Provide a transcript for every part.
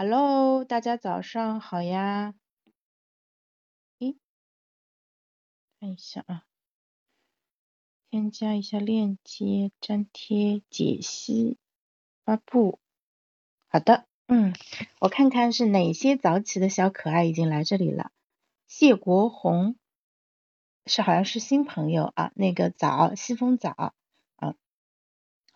Hello，大家早上好呀。咦，看一下啊，添加一下链接，粘贴，解析，发布。好的，嗯，我看看是哪些早起的小可爱已经来这里了。谢国红是好像是新朋友啊，那个早，西风早。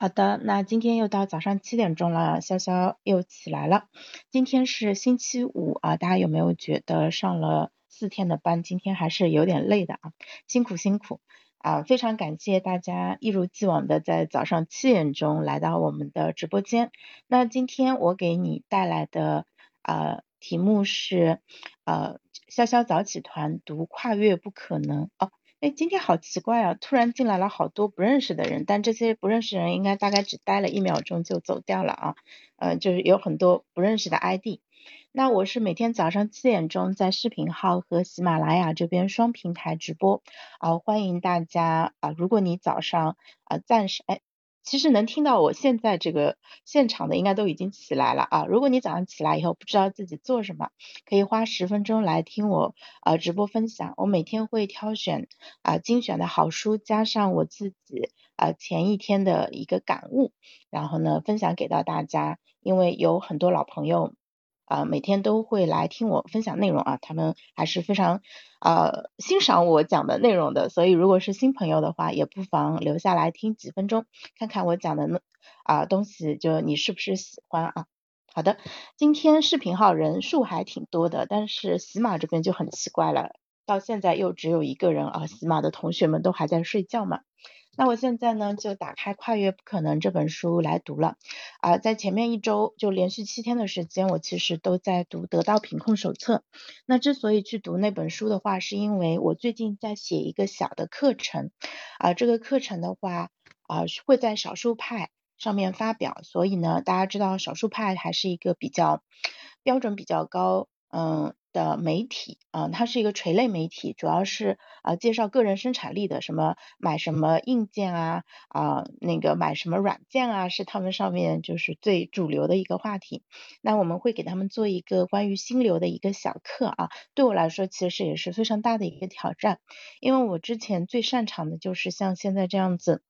好的，那今天又到早上七点钟了，潇潇又起来了。今天是星期五啊，大家有没有觉得上了四天的班，今天还是有点累的啊？辛苦辛苦啊！非常感谢大家一如既往的在早上七点钟来到我们的直播间。那今天我给你带来的呃题目是呃潇潇早起团读跨越不可能哦。哎，今天好奇怪啊！突然进来了好多不认识的人，但这些不认识人应该大概只待了一秒钟就走掉了啊。呃，就是有很多不认识的 ID。那我是每天早上七点钟在视频号和喜马拉雅这边双平台直播啊，欢迎大家啊！如果你早上啊暂时哎。其实能听到我现在这个现场的，应该都已经起来了啊。如果你早上起来以后不知道自己做什么，可以花十分钟来听我呃直播分享。我每天会挑选啊精选的好书，加上我自己啊前一天的一个感悟，然后呢分享给到大家。因为有很多老朋友。啊，每天都会来听我分享内容啊，他们还是非常呃欣赏我讲的内容的，所以如果是新朋友的话，也不妨留下来听几分钟，看看我讲的那啊东西，就你是不是喜欢啊？好的，今天视频号人数还挺多的，但是喜马这边就很奇怪了，到现在又只有一个人啊，喜马的同学们都还在睡觉嘛。那我现在呢，就打开《跨越不可能》这本书来读了。啊，在前面一周就连续七天的时间，我其实都在读《得到品控手册》。那之所以去读那本书的话，是因为我最近在写一个小的课程。啊，这个课程的话，啊会在少数派上面发表。所以呢，大家知道少数派还是一个比较标准比较高。嗯的媒体啊，它是一个垂类媒体，主要是啊介绍个人生产力的，什么买什么硬件啊啊那个买什么软件啊，是他们上面就是最主流的一个话题。那我们会给他们做一个关于心流的一个小课啊，对我来说其实也是非常大的一个挑战，因为我之前最擅长的就是像现在这样子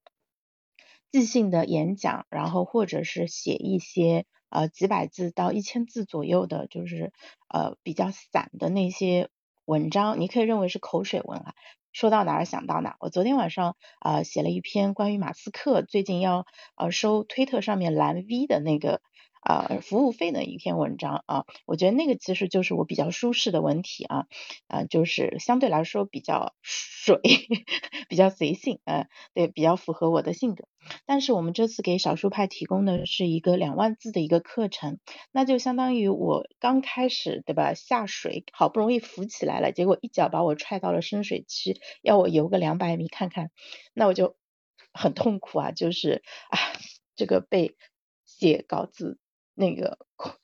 即兴的演讲，然后或者是写一些。呃，几百字到一千字左右的，就是呃比较散的那些文章，你可以认为是口水文啊，说到哪儿想到哪儿。我昨天晚上啊写了一篇关于马斯克最近要呃收推特上面蓝 V 的那个。啊，服务费的一篇文章啊，我觉得那个其实就是我比较舒适的文体啊，啊，就是相对来说比较水，比较随性，呃，对，比较符合我的性格。但是我们这次给少数派提供的是一个两万字的一个课程，那就相当于我刚开始，对吧？下水好不容易浮起来了，结果一脚把我踹到了深水区，要我游个两百米看看，那我就很痛苦啊，就是啊，这个被写稿子。那个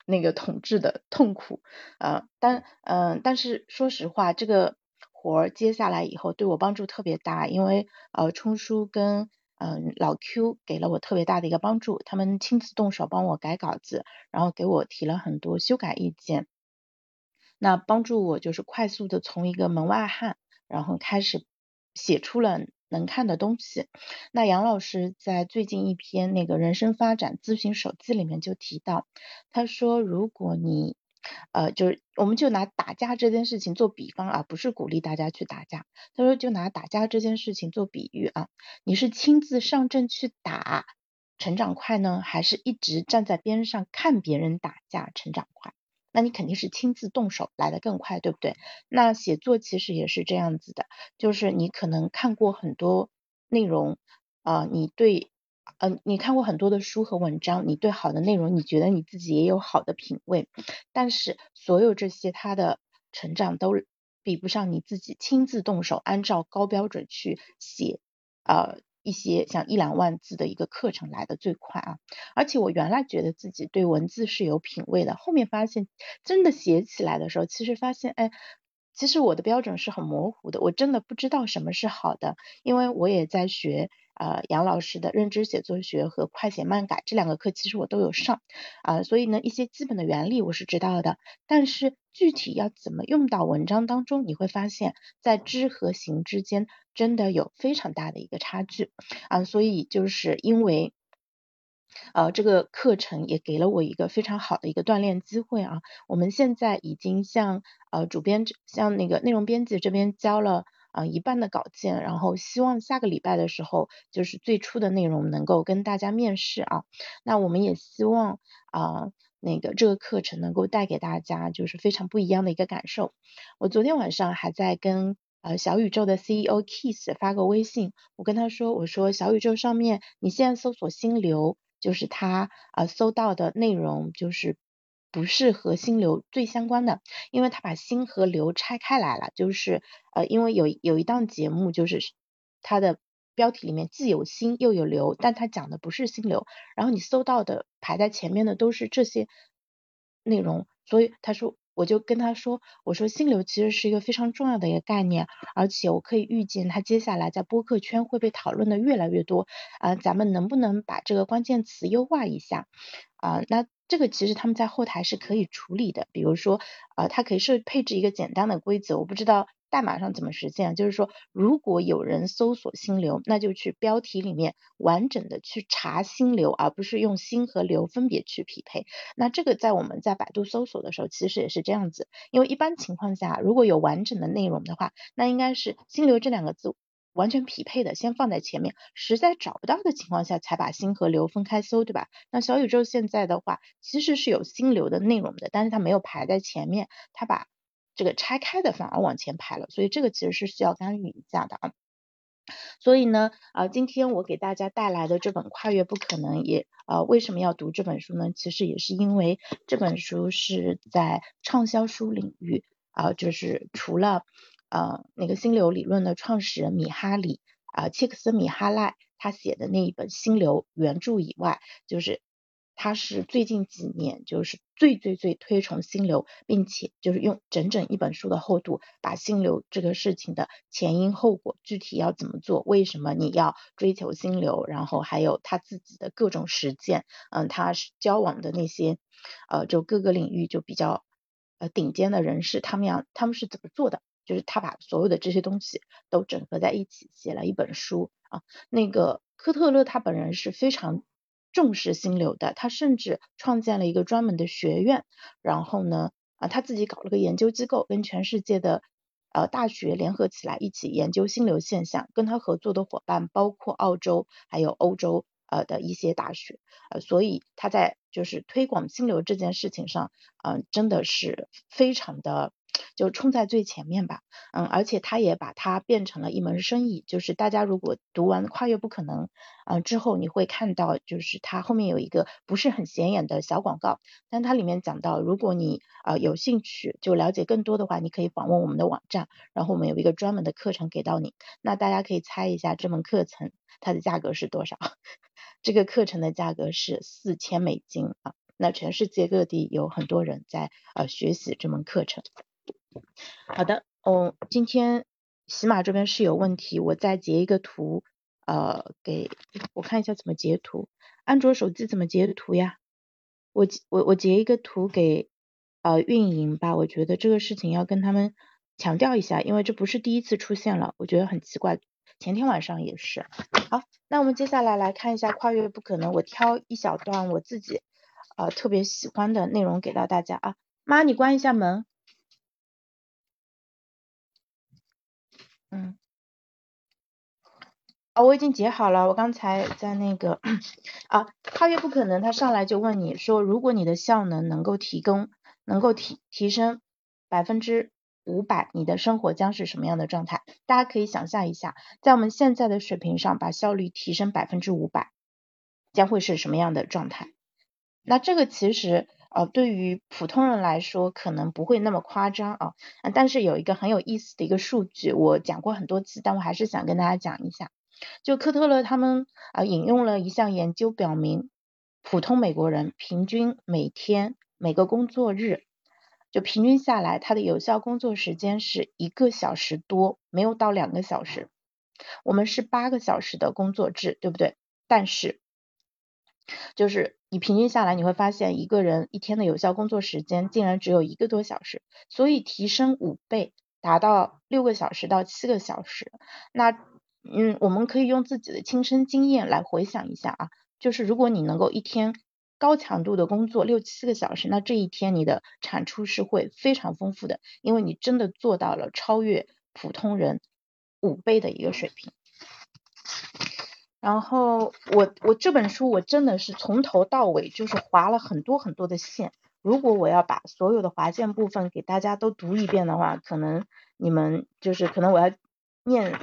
那个统治的痛苦啊，但嗯，但是说实话，这个活儿接下来以后对我帮助特别大，因为呃，冲叔跟嗯老 Q 给了我特别大的一个帮助，他们亲自动手帮我改稿子，然后给我提了很多修改意见，那帮助我就是快速的从一个门外汉，然后开始写出了。能看的东西，那杨老师在最近一篇那个人生发展咨询手记里面就提到，他说如果你呃就是我们就拿打架这件事情做比方啊，不是鼓励大家去打架，他说就拿打架这件事情做比喻啊，你是亲自上阵去打成长快呢，还是一直站在边上看别人打架成长快？那你肯定是亲自动手来的更快，对不对？那写作其实也是这样子的，就是你可能看过很多内容啊，你对，嗯，你看过很多的书和文章，你对好的内容，你觉得你自己也有好的品味，但是所有这些他的成长都比不上你自己亲自动手，按照高标准去写，呃。一些像一两万字的一个课程来的最快啊，而且我原来觉得自己对文字是有品位的，后面发现真的写起来的时候，其实发现哎，其实我的标准是很模糊的，我真的不知道什么是好的，因为我也在学呃杨老师的认知写作学和快写慢改这两个课，其实我都有上啊，所以呢一些基本的原理我是知道的，但是具体要怎么用到文章当中，你会发现在知和行之间真的有非常大的一个差距啊，所以就是因为。呃，这个课程也给了我一个非常好的一个锻炼机会啊。我们现在已经向呃主编向那个内容编辑这边交了啊一半的稿件，然后希望下个礼拜的时候就是最初的内容能够跟大家面试啊。那我们也希望啊那个这个课程能够带给大家就是非常不一样的一个感受。我昨天晚上还在跟呃小宇宙的 CEO Kiss 发个微信，我跟他说我说小宇宙上面你现在搜索心流。就是他啊搜到的内容就是不是和心流最相关的，因为他把心和流拆开来了，就是呃因为有有一档节目就是它的标题里面既有心又有流，但它讲的不是心流，然后你搜到的排在前面的都是这些内容，所以他说。我就跟他说，我说心流其实是一个非常重要的一个概念，而且我可以预见它接下来在播客圈会被讨论的越来越多啊，咱们能不能把这个关键词优化一下啊？那这个其实他们在后台是可以处理的，比如说啊，它可以设配置一个简单的规则，我不知道。代码上怎么实现？就是说，如果有人搜索心流，那就去标题里面完整的去查心流，而不是用心和流分别去匹配。那这个在我们在百度搜索的时候，其实也是这样子。因为一般情况下，如果有完整的内容的话，那应该是心流这两个字完全匹配的，先放在前面。实在找不到的情况下，才把心和流分开搜，对吧？那小宇宙现在的话，其实是有心流的内容的，但是它没有排在前面，它把。这个拆开的反而往前排了，所以这个其实是需要干预一下的啊。所以呢，啊，今天我给大家带来的这本《跨越不可能》也，呃，为什么要读这本书呢？其实也是因为这本书是在畅销书领域啊，就是除了呃那个心流理论的创始人米哈里啊切克斯米哈赖他写的那一本心流原著以外，就是。他是最近几年就是最最最推崇心流，并且就是用整整一本书的厚度，把心流这个事情的前因后果，具体要怎么做，为什么你要追求心流，然后还有他自己的各种实践，嗯，他是交往的那些呃，就各个领域就比较呃顶尖的人士，他们要他们是怎么做的？就是他把所有的这些东西都整合在一起，写了一本书啊。那个科特勒他本人是非常。重视心流的，他甚至创建了一个专门的学院，然后呢，啊，他自己搞了个研究机构，跟全世界的呃大学联合起来一起研究心流现象。跟他合作的伙伴包括澳洲还有欧洲呃的一些大学，呃，所以他在就是推广心流这件事情上，嗯，真的是非常的。就冲在最前面吧，嗯，而且他也把它变成了一门生意。就是大家如果读完《跨越不可能》嗯之后，你会看到，就是它后面有一个不是很显眼的小广告，但它里面讲到，如果你啊有兴趣就了解更多的话，你可以访问我们的网站，然后我们有一个专门的课程给到你。那大家可以猜一下这门课程它的价格是多少？这个课程的价格是四千美金啊。那全世界各地有很多人在呃学习这门课程。好的，哦，今天喜马这边是有问题，我再截一个图，呃，给我看一下怎么截图。安卓手机怎么截图呀？我我我截一个图给呃运营吧，我觉得这个事情要跟他们强调一下，因为这不是第一次出现了，我觉得很奇怪。前天晚上也是。好，那我们接下来来看一下跨越不可能，我挑一小段我自己呃特别喜欢的内容给到大家啊。妈，你关一下门。嗯，啊，我已经截好了，我刚才在那个啊，跨越不可能，他上来就问你说，如果你的效能能够提供，能够提提升百分之五百，你的生活将是什么样的状态？大家可以想象一下，在我们现在的水平上，把效率提升百分之五百，将会是什么样的状态？那这个其实。呃，对于普通人来说，可能不会那么夸张啊。但是有一个很有意思的一个数据，我讲过很多次，但我还是想跟大家讲一下。就科特勒他们啊引用了一项研究，表明普通美国人平均每天每个工作日，就平均下来，他的有效工作时间是一个小时多，没有到两个小时。我们是八个小时的工作制，对不对？但是就是你平均下来，你会发现一个人一天的有效工作时间竟然只有一个多小时，所以提升五倍，达到六个小时到七个小时。那嗯，我们可以用自己的亲身经验来回想一下啊，就是如果你能够一天高强度的工作六七个小时，那这一天你的产出是会非常丰富的，因为你真的做到了超越普通人五倍的一个水平。然后我我这本书我真的是从头到尾就是划了很多很多的线。如果我要把所有的划线部分给大家都读一遍的话，可能你们就是可能我要念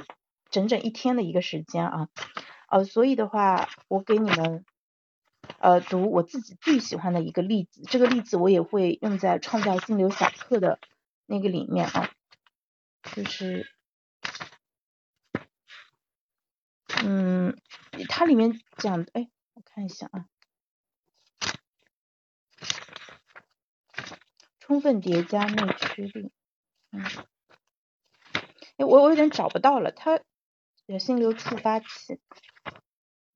整整一天的一个时间啊。呃，所以的话，我给你们呃读我自己最喜欢的一个例子，这个例子我也会用在创造心流小课的那个里面啊，就是。嗯，它里面讲，哎，我看一下啊，充分叠加内驱力，嗯，哎，我我有点找不到了，它心流触发器。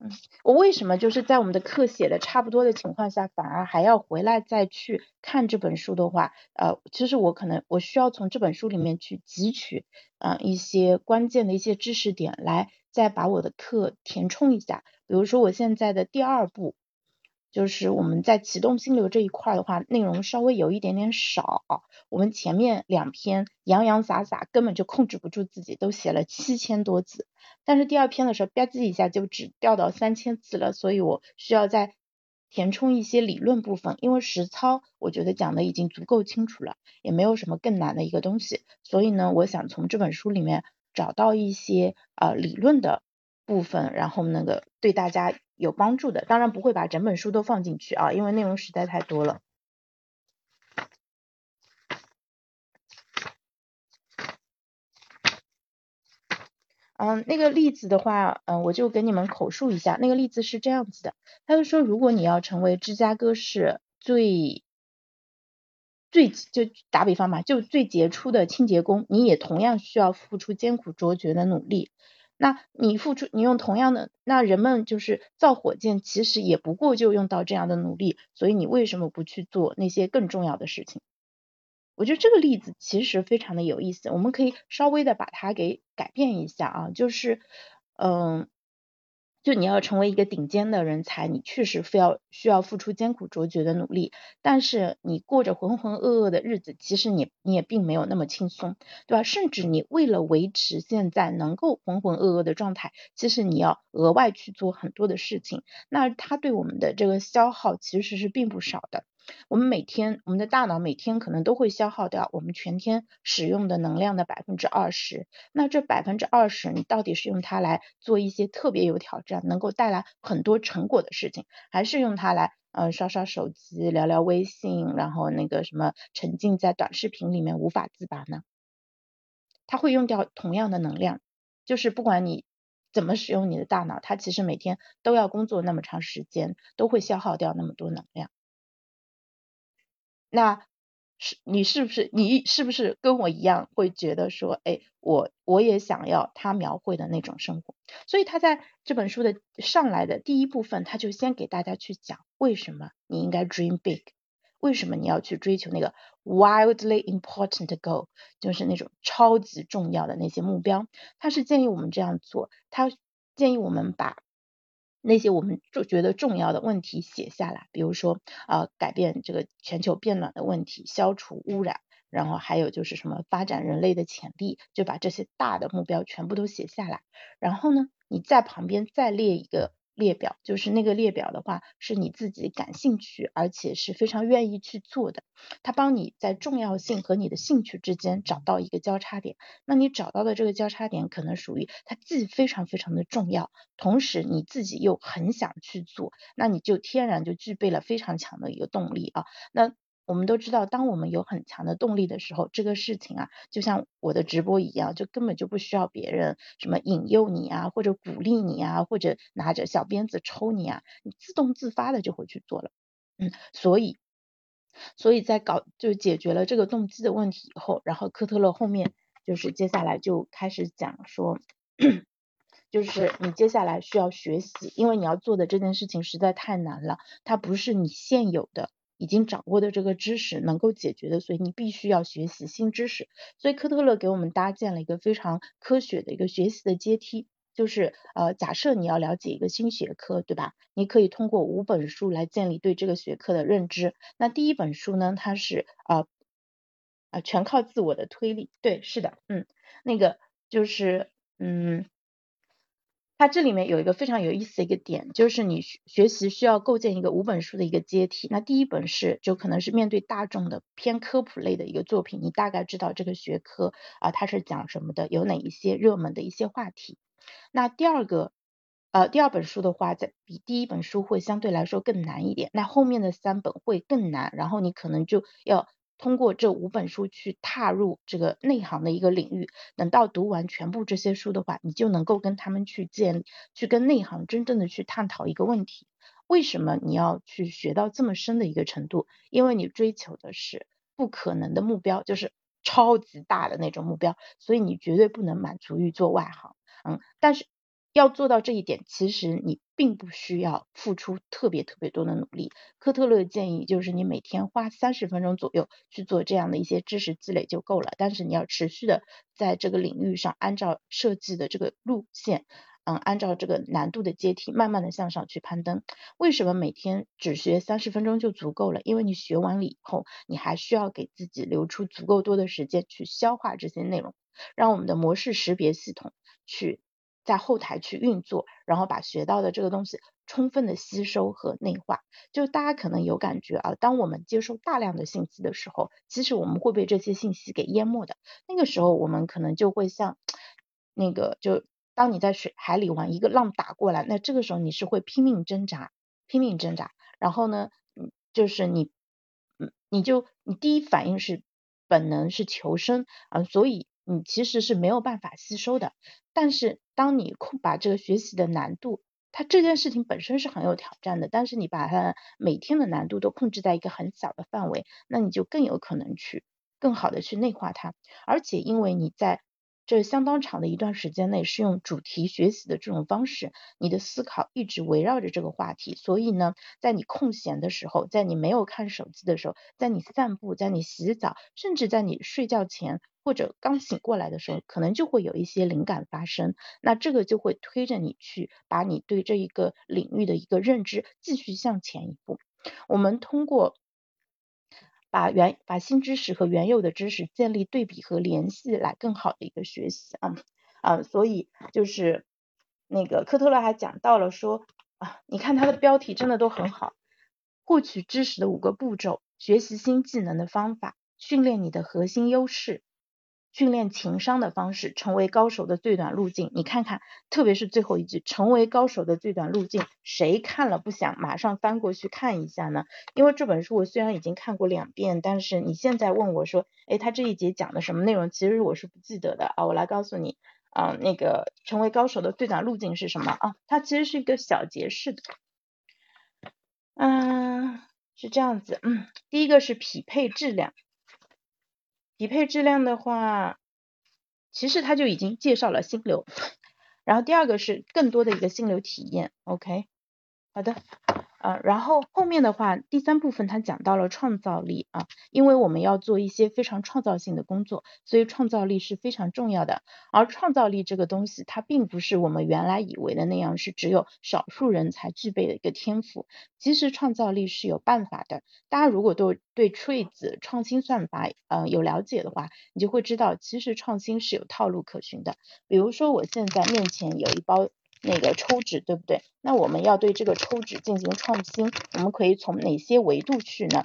嗯，我为什么就是在我们的课写的差不多的情况下，反而还要回来再去看这本书的话，呃，其实我可能我需要从这本书里面去汲取啊一些关键的一些知识点，来再把我的课填充一下。比如说我现在的第二步。就是我们在启动心流这一块的话，内容稍微有一点点少。我们前面两篇洋洋洒洒，根本就控制不住自己，都写了七千多字。但是第二篇的时候，吧唧一下就只掉到三千字了，所以我需要再填充一些理论部分。因为实操我觉得讲的已经足够清楚了，也没有什么更难的一个东西。所以呢，我想从这本书里面找到一些呃理论的部分，然后那个对大家。有帮助的，当然不会把整本书都放进去啊，因为内容实在太多了。嗯，那个例子的话，嗯，我就给你们口述一下。那个例子是这样子的，他就说，如果你要成为芝加哥市最最就打比方嘛，就最杰出的清洁工，你也同样需要付出艰苦卓绝的努力。那你付出，你用同样的，那人们就是造火箭，其实也不过就用到这样的努力，所以你为什么不去做那些更重要的事情？我觉得这个例子其实非常的有意思，我们可以稍微的把它给改变一下啊，就是，嗯。就你要成为一个顶尖的人才，你确实非要需要付出艰苦卓绝的努力，但是你过着浑浑噩噩的日子，其实你你也并没有那么轻松，对吧？甚至你为了维持现在能够浑浑噩噩的状态，其实你要额外去做很多的事情，那它对我们的这个消耗其实是并不少的。我们每天，我们的大脑每天可能都会消耗掉我们全天使用的能量的百分之二十。那这百分之二十，你到底是用它来做一些特别有挑战、能够带来很多成果的事情，还是用它来呃刷刷手机、聊聊微信，然后那个什么沉浸在短视频里面无法自拔呢？它会用掉同样的能量，就是不管你怎么使用你的大脑，它其实每天都要工作那么长时间，都会消耗掉那么多能量。那是你是不是你是不是跟我一样会觉得说，哎，我我也想要他描绘的那种生活。所以他在这本书的上来的第一部分，他就先给大家去讲为什么你应该 dream big，为什么你要去追求那个 wildly important goal，就是那种超级重要的那些目标。他是建议我们这样做，他建议我们把。那些我们就觉得重要的问题写下来，比如说啊，改变这个全球变暖的问题，消除污染，然后还有就是什么发展人类的潜力，就把这些大的目标全部都写下来。然后呢，你在旁边再列一个。列表就是那个列表的话，是你自己感兴趣，而且是非常愿意去做的。它帮你在重要性和你的兴趣之间找到一个交叉点。那你找到的这个交叉点，可能属于它既非常非常的重要，同时你自己又很想去做，那你就天然就具备了非常强的一个动力啊。那我们都知道，当我们有很强的动力的时候，这个事情啊，就像我的直播一样，就根本就不需要别人什么引诱你啊，或者鼓励你啊，或者拿着小鞭子抽你啊，你自动自发的就会去做了。嗯，所以，所以在搞就解决了这个动机的问题以后，然后科特勒后面就是接下来就开始讲说，就是你接下来需要学习，因为你要做的这件事情实在太难了，它不是你现有的已经掌握的这个知识能够解决的，所以你必须要学习新知识。所以科特勒给我们搭建了一个非常科学的一个学习的阶梯。就是呃，假设你要了解一个新学科，对吧？你可以通过五本书来建立对这个学科的认知。那第一本书呢，它是啊啊，全靠自我的推理。对，是的，嗯，那个就是嗯，它这里面有一个非常有意思的一个点，就是你学习需要构建一个五本书的一个阶梯。那第一本是就可能是面对大众的偏科普类的一个作品，你大概知道这个学科啊它是讲什么的，有哪一些热门的一些话题。那第二个，呃，第二本书的话，在比第一本书会相对来说更难一点。那后面的三本会更难，然后你可能就要通过这五本书去踏入这个内行的一个领域。等到读完全部这些书的话，你就能够跟他们去建，去跟内行真正的去探讨一个问题：为什么你要去学到这么深的一个程度？因为你追求的是不可能的目标，就是超级大的那种目标，所以你绝对不能满足于做外行。嗯，但是要做到这一点，其实你并不需要付出特别特别多的努力。科特勒建议就是你每天花三十分钟左右去做这样的一些知识积累就够了。但是你要持续的在这个领域上按照设计的这个路线，嗯，按照这个难度的阶梯，慢慢的向上去攀登。为什么每天只学三十分钟就足够了？因为你学完了以后，你还需要给自己留出足够多的时间去消化这些内容，让我们的模式识别系统。去在后台去运作，然后把学到的这个东西充分的吸收和内化。就大家可能有感觉啊，当我们接收大量的信息的时候，其实我们会被这些信息给淹没的。那个时候我们可能就会像那个，就当你在水海里玩，一个浪打过来，那这个时候你是会拼命挣扎，拼命挣扎。然后呢，嗯，就是你，嗯，你就你第一反应是本能是求生啊，所以。你其实是没有办法吸收的，但是当你控把这个学习的难度，它这件事情本身是很有挑战的，但是你把它每天的难度都控制在一个很小的范围，那你就更有可能去更好的去内化它，而且因为你在。这相当长的一段时间内是用主题学习的这种方式，你的思考一直围绕着这个话题，所以呢，在你空闲的时候，在你没有看手机的时候，在你散步，在你洗澡，甚至在你睡觉前或者刚醒过来的时候，可能就会有一些灵感发生，那这个就会推着你去把你对这一个领域的一个认知继续向前一步。我们通过。把原把新知识和原有的知识建立对比和联系，来更好的一个学习啊啊，所以就是那个科特勒还讲到了说啊，你看他的标题真的都很好，获取知识的五个步骤，学习新技能的方法，训练你的核心优势。训练情商的方式，成为高手的最短路径。你看看，特别是最后一句，成为高手的最短路径，谁看了不想马上翻过去看一下呢？因为这本书我虽然已经看过两遍，但是你现在问我说，哎，他这一节讲的什么内容？其实我是不记得的啊。我来告诉你啊，那个成为高手的最短路径是什么啊？它其实是一个小节式的，嗯，是这样子，嗯，第一个是匹配质量。匹配质量的话，其实他就已经介绍了心流，然后第二个是更多的一个心流体验，OK，好的。呃，然后后面的话，第三部分他讲到了创造力啊，因为我们要做一些非常创造性的工作，所以创造力是非常重要的。而创造力这个东西，它并不是我们原来以为的那样，是只有少数人才具备的一个天赋。其实创造力是有办法的。大家如果都对 Trees 创新算法呃有了解的话，你就会知道，其实创新是有套路可循的。比如说，我现在面前有一包。那个抽纸对不对？那我们要对这个抽纸进行创新，我们可以从哪些维度去呢？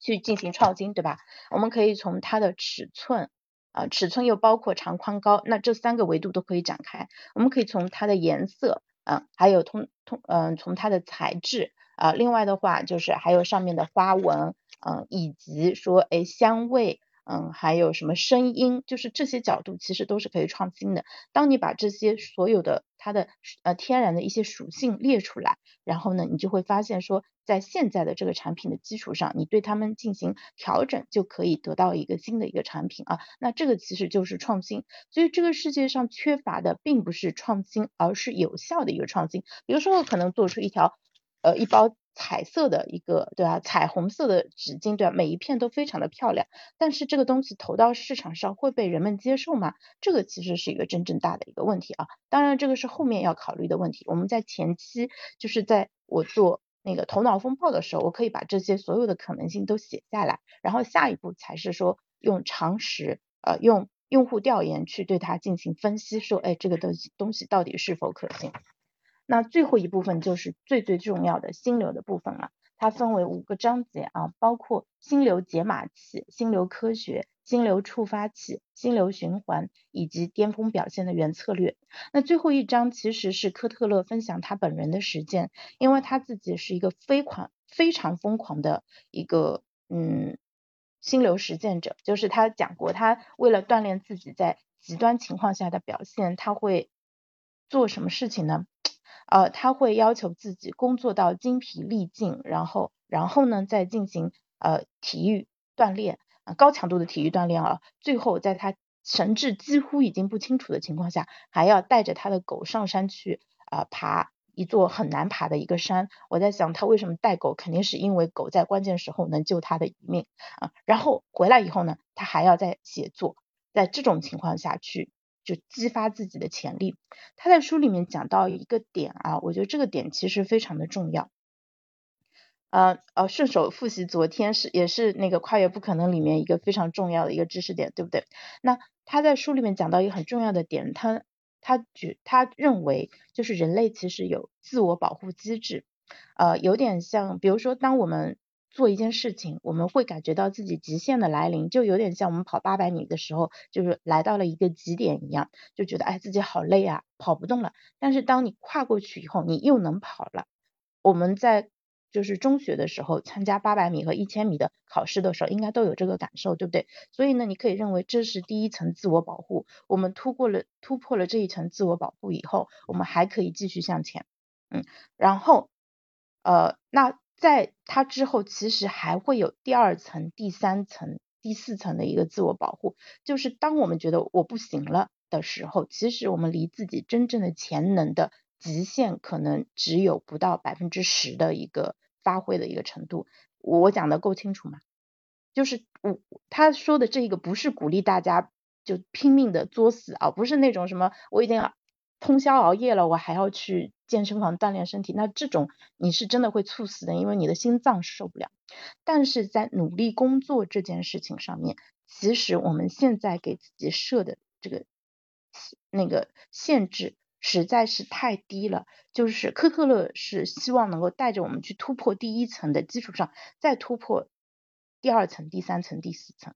去进行创新，对吧？我们可以从它的尺寸啊，尺寸又包括长宽高，那这三个维度都可以展开。我们可以从它的颜色啊，还有通通嗯，从它的材质啊，另外的话就是还有上面的花纹嗯，以及说哎香味嗯，还有什么声音，就是这些角度其实都是可以创新的。当你把这些所有的它的呃天然的一些属性列出来，然后呢，你就会发现说，在现在的这个产品的基础上，你对它们进行调整，就可以得到一个新的一个产品啊。那这个其实就是创新。所以这个世界上缺乏的并不是创新，而是有效的一个创新。比如说，可能做出一条呃一包。彩色的一个，对吧？彩虹色的纸巾，对吧？每一片都非常的漂亮，但是这个东西投到市场上会被人们接受吗？这个其实是一个真正大的一个问题啊。当然，这个是后面要考虑的问题。我们在前期，就是在我做那个头脑风暴的时候，我可以把这些所有的可能性都写下来，然后下一步才是说用常识，呃，用用户调研去对它进行分析，说，哎，这个东西东西到底是否可行？那最后一部分就是最最重要的心流的部分了，它分为五个章节啊，包括心流解码器、心流科学、心流触发器、心流循环以及巅峰表现的原策略。那最后一章其实是科特勒分享他本人的实践，因为他自己是一个非狂非常疯狂的一个嗯心流实践者，就是他讲过，他为了锻炼自己在极端情况下的表现，他会做什么事情呢？呃，他会要求自己工作到精疲力尽，然后，然后呢，再进行呃体育锻炼，高强度的体育锻炼啊。最后，在他神志几乎已经不清楚的情况下，还要带着他的狗上山去啊爬一座很难爬的一个山。我在想，他为什么带狗？肯定是因为狗在关键时候能救他的一命啊。然后回来以后呢，他还要再写作，在这种情况下去。就激发自己的潜力。他在书里面讲到一个点啊，我觉得这个点其实非常的重要。呃呃，顺手复习昨天是也是那个跨越不可能里面一个非常重要的一个知识点，对不对？那他在书里面讲到一个很重要的点，他他觉他认为就是人类其实有自我保护机制，呃，有点像比如说当我们做一件事情，我们会感觉到自己极限的来临，就有点像我们跑八百米的时候，就是来到了一个极点一样，就觉得哎自己好累啊，跑不动了。但是当你跨过去以后，你又能跑了。我们在就是中学的时候参加八百米和一千米的考试的时候，应该都有这个感受，对不对？所以呢，你可以认为这是第一层自我保护。我们突破了突破了这一层自我保护以后，我们还可以继续向前。嗯，然后呃那。在它之后，其实还会有第二层、第三层、第四层的一个自我保护，就是当我们觉得我不行了的时候，其实我们离自己真正的潜能的极限可能只有不到百分之十的一个发挥的一个程度。我讲的够清楚吗？就是我他说的这个不是鼓励大家就拼命的作死啊，不是那种什么我已经通宵熬夜了，我还要去。健身房锻炼身体，那这种你是真的会猝死的，因为你的心脏受不了。但是在努力工作这件事情上面，其实我们现在给自己设的这个那个限制实在是太低了。就是科特勒是希望能够带着我们去突破第一层的基础上，再突破第二层、第三层、第四层。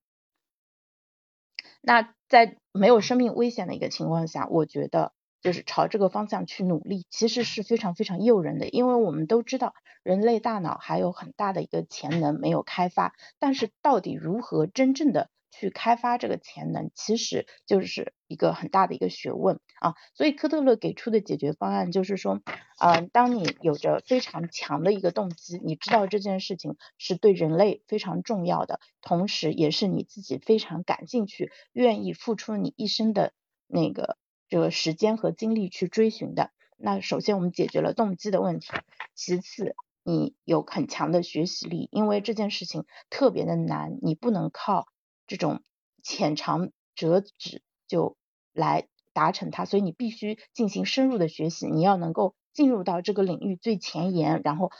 那在没有生命危险的一个情况下，我觉得。就是朝这个方向去努力，其实是非常非常诱人的，因为我们都知道人类大脑还有很大的一个潜能没有开发，但是到底如何真正的去开发这个潜能，其实就是一个很大的一个学问啊。所以科特勒给出的解决方案就是说，嗯，当你有着非常强的一个动机，你知道这件事情是对人类非常重要的，同时也是你自己非常感兴趣、愿意付出你一生的那个。这个时间和精力去追寻的，那首先我们解决了动机的问题，其次你有很强的学习力，因为这件事情特别的难，你不能靠这种浅尝辄止就来达成它，所以你必须进行深入的学习，你要能够进入到这个领域最前沿，然后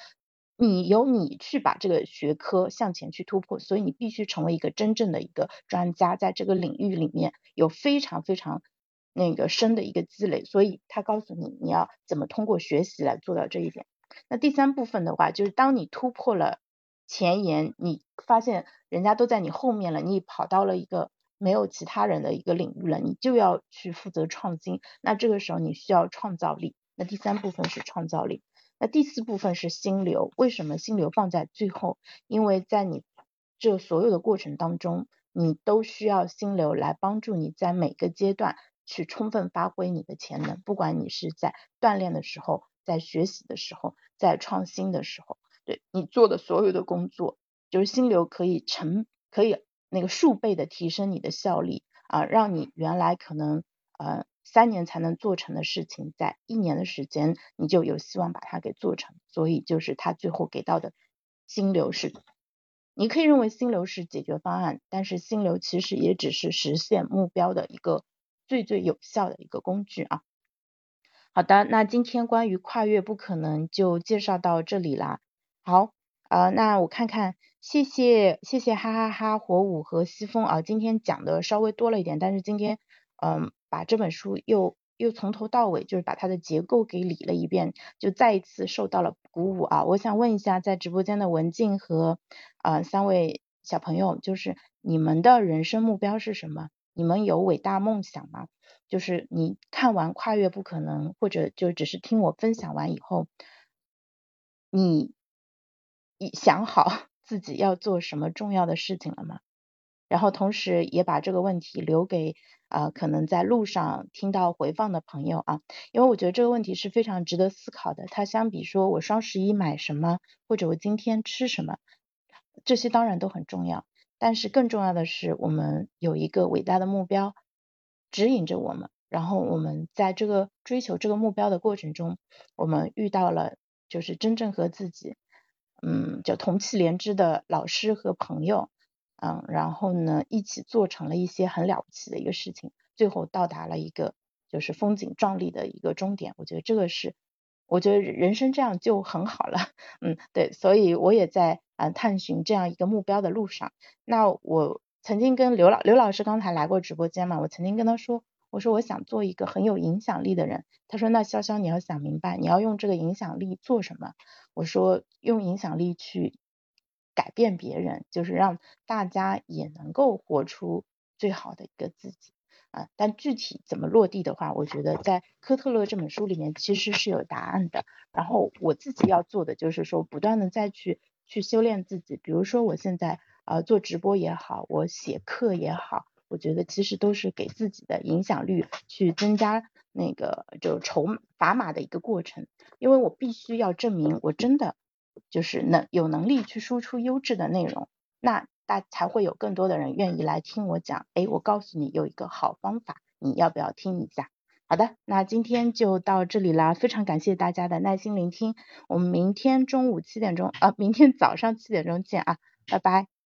你由你去把这个学科向前去突破，所以你必须成为一个真正的一个专家，在这个领域里面有非常非常。那个深的一个积累，所以他告诉你你要怎么通过学习来做到这一点。那第三部分的话，就是当你突破了前沿，你发现人家都在你后面了，你跑到了一个没有其他人的一个领域了，你就要去负责创新。那这个时候你需要创造力。那第三部分是创造力。那第四部分是心流。为什么心流放在最后？因为在你这所有的过程当中。你都需要心流来帮助你在每个阶段去充分发挥你的潜能，不管你是在锻炼的时候，在学习的时候，在创新的时候，对你做的所有的工作，就是心流可以成可以那个数倍的提升你的效率啊，让你原来可能呃。三年才能做成的事情，在一年的时间，你就有希望把它给做成。所以就是他最后给到的心流是，你可以认为心流是解决方案，但是心流其实也只是实现目标的一个最最有效的一个工具啊。好的，那今天关于跨越不可能就介绍到这里啦。好，呃，那我看看，谢谢谢谢哈哈哈火舞和西风啊，今天讲的稍微多了一点，但是今天嗯。把这本书又又从头到尾，就是把它的结构给理了一遍，就再一次受到了鼓舞啊！我想问一下，在直播间的文静和呃三位小朋友，就是你们的人生目标是什么？你们有伟大梦想吗？就是你看完《跨越不可能》，或者就只是听我分享完以后，你想好 自己要做什么重要的事情了吗？然后同时也把这个问题留给。啊，可能在路上听到回放的朋友啊，因为我觉得这个问题是非常值得思考的。它相比说我双十一买什么，或者我今天吃什么，这些当然都很重要，但是更重要的是我们有一个伟大的目标指引着我们，然后我们在这个追求这个目标的过程中，我们遇到了就是真正和自己嗯就同气连枝的老师和朋友。嗯，然后呢，一起做成了一些很了不起的一个事情，最后到达了一个就是风景壮丽的一个终点。我觉得这个是，我觉得人生这样就很好了。嗯，对，所以我也在嗯探寻这样一个目标的路上。那我曾经跟刘老刘老师刚才来过直播间嘛，我曾经跟他说，我说我想做一个很有影响力的人。他说那潇潇你要想明白，你要用这个影响力做什么？我说用影响力去。改变别人，就是让大家也能够活出最好的一个自己啊！但具体怎么落地的话，我觉得在科特勒这本书里面其实是有答案的。然后我自己要做的就是说，不断的再去去修炼自己。比如说我现在呃做直播也好，我写课也好，我觉得其实都是给自己的影响力去增加那个就筹砝码的一个过程。因为我必须要证明我真的。就是能有能力去输出优质的内容，那大才会有更多的人愿意来听我讲。哎，我告诉你有一个好方法，你要不要听一下？好的，那今天就到这里啦，非常感谢大家的耐心聆听，我们明天中午七点钟，呃，明天早上七点钟见啊，拜拜。